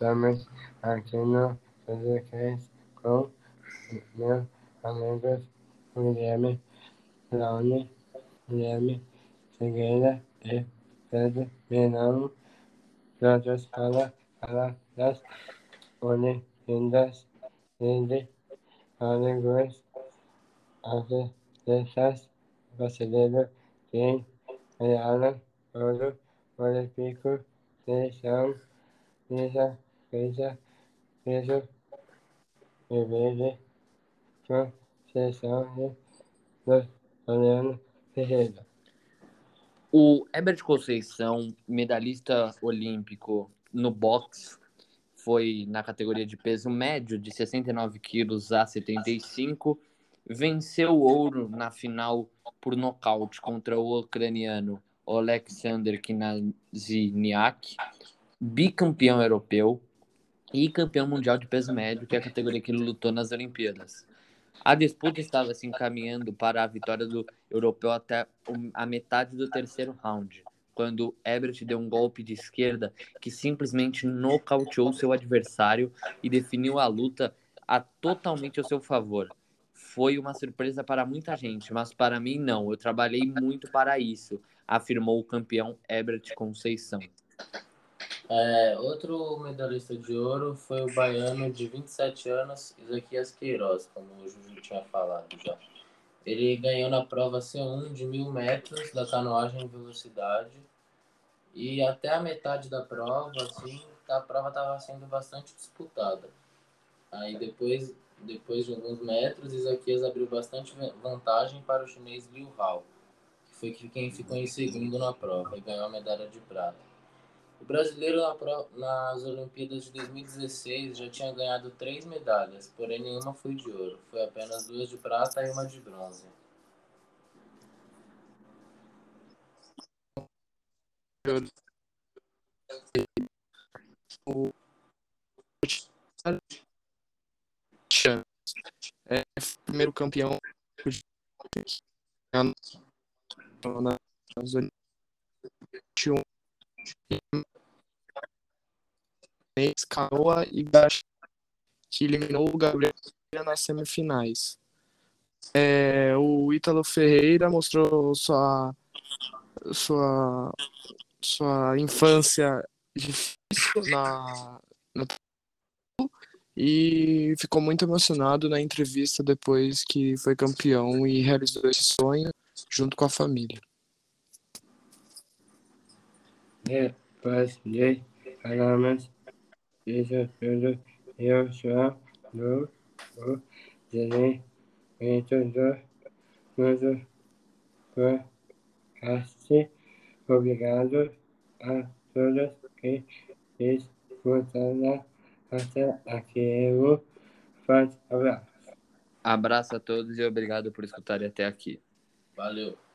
Estamos aqui no podcast com meus amigos Guilherme, Laune, Guilherme Figueira e Pedro Milano, todos para falar das Olimpíadas de Hollywood, atletas brasileiros que ganharam ouro olímpico de São Bebede, Conceição e dos Mariano Ferreira. O Herbert Conceição, medalhista olímpico no boxe, foi na categoria de peso médio, de 69 quilos a 75, venceu o ouro na final por nocaute contra o ucraniano Alexander Knaziniak, bicampeão europeu e campeão mundial de peso médio, que é a categoria que ele lutou nas Olimpíadas. A disputa estava se encaminhando para a vitória do europeu até a metade do terceiro round, quando Ebert deu um golpe de esquerda que simplesmente nocauteou seu adversário e definiu a luta a totalmente ao seu favor. Foi uma surpresa para muita gente, mas para mim não. Eu trabalhei muito para isso, afirmou o campeão Ebert Conceição. É, outro medalhista de ouro foi o baiano de 27 anos, Isaquias Queiroz, como o Juju tinha falado já. Ele ganhou na prova C1 de mil metros da canoagem em velocidade e até a metade da prova, assim, a prova estava sendo bastante disputada. Aí depois, depois de alguns metros, Isaquias abriu bastante vantagem para o chinês Liu Hao, que foi quem ficou em segundo na prova e ganhou a medalha de prata. O brasileiro nas Olimpíadas de 2016 já tinha ganhado três medalhas, porém nenhuma foi de ouro. Foi apenas duas de prata e uma de bronze. O é primeiro campeão nas Olimpíadas Canoa e Gacha, que eliminou o Gabriel nas semifinais. É, o Ítalo Ferreira mostrou sua, sua, sua infância difícil na, na e ficou muito emocionado na entrevista depois que foi campeão e realizou esse sonho junto com a família. De falamos isso tudo, eu sou do o desenvolvimento do mundo podcast. Obrigado a todos que escutaram até aqui. Um forte abraço. Abraço a todos e obrigado por escutarem até aqui. Valeu.